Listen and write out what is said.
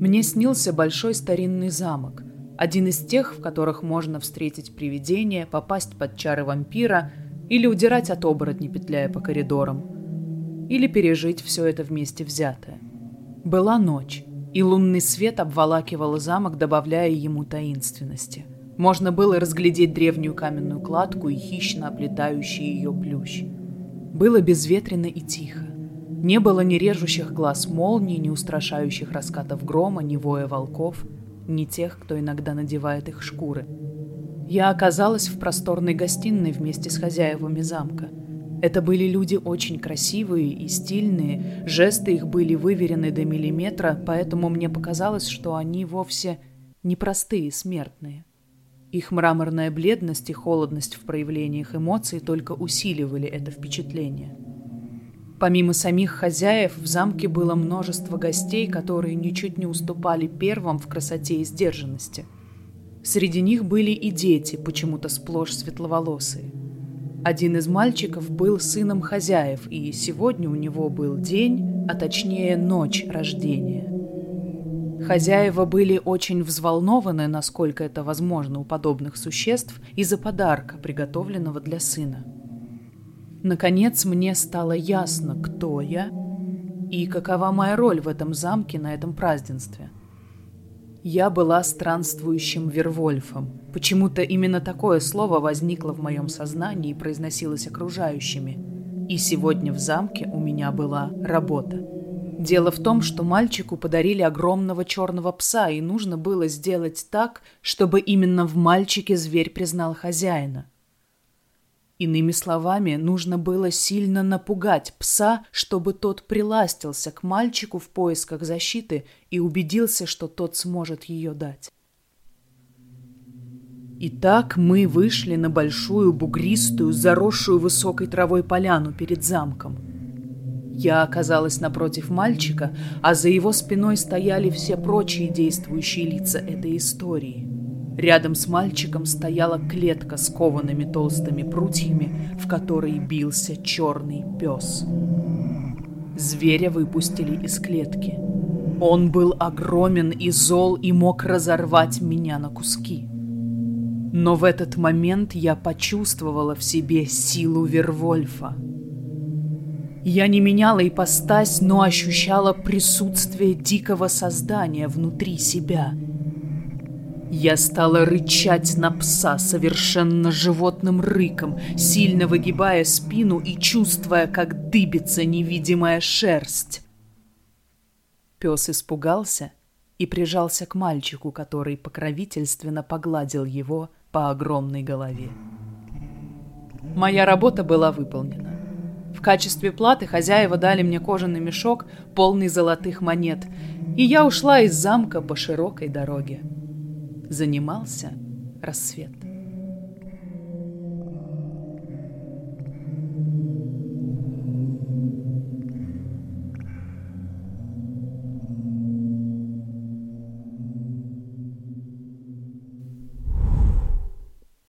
Мне снился большой старинный замок, один из тех, в которых можно встретить привидение, попасть под чары вампира или удирать от оборотней, петляя по коридорам, или пережить все это вместе взятое. Была ночь, и лунный свет обволакивал замок, добавляя ему таинственности. Можно было разглядеть древнюю каменную кладку и хищно оплетающий ее плющ. Было безветренно и тихо. Не было ни режущих глаз молний, ни устрашающих раскатов грома, ни воя волков, ни тех, кто иногда надевает их шкуры. Я оказалась в просторной гостиной вместе с хозяевами замка. Это были люди очень красивые и стильные, жесты их были выверены до миллиметра, поэтому мне показалось, что они вовсе не простые смертные. Их мраморная бледность и холодность в проявлениях эмоций только усиливали это впечатление – Помимо самих хозяев, в замке было множество гостей, которые ничуть не уступали первым в красоте и сдержанности. Среди них были и дети, почему-то сплошь светловолосые. Один из мальчиков был сыном хозяев, и сегодня у него был день, а точнее ночь рождения. Хозяева были очень взволнованы, насколько это возможно у подобных существ, из-за подарка, приготовленного для сына. Наконец мне стало ясно, кто я и какова моя роль в этом замке на этом празднестве. Я была странствующим Вервольфом. Почему-то именно такое слово возникло в моем сознании и произносилось окружающими. И сегодня в замке у меня была работа. Дело в том, что мальчику подарили огромного черного пса, и нужно было сделать так, чтобы именно в мальчике зверь признал хозяина – Иными словами, нужно было сильно напугать пса, чтобы тот приластился к мальчику в поисках защиты и убедился, что тот сможет ее дать. Итак, мы вышли на большую бугристую, заросшую высокой травой поляну перед замком. Я оказалась напротив мальчика, а за его спиной стояли все прочие действующие лица этой истории – Рядом с мальчиком стояла клетка с коваными толстыми прутьями, в которой бился черный пес. Зверя выпустили из клетки. Он был огромен и зол и мог разорвать меня на куски. Но в этот момент я почувствовала в себе силу Вервольфа. Я не меняла ипостась, но ощущала присутствие дикого создания внутри себя — я стала рычать на пса совершенно животным рыком, сильно выгибая спину и чувствуя, как дыбится невидимая шерсть. Пес испугался и прижался к мальчику, который покровительственно погладил его по огромной голове. Моя работа была выполнена. В качестве платы хозяева дали мне кожаный мешок, полный золотых монет, и я ушла из замка по широкой дороге занимался рассвет.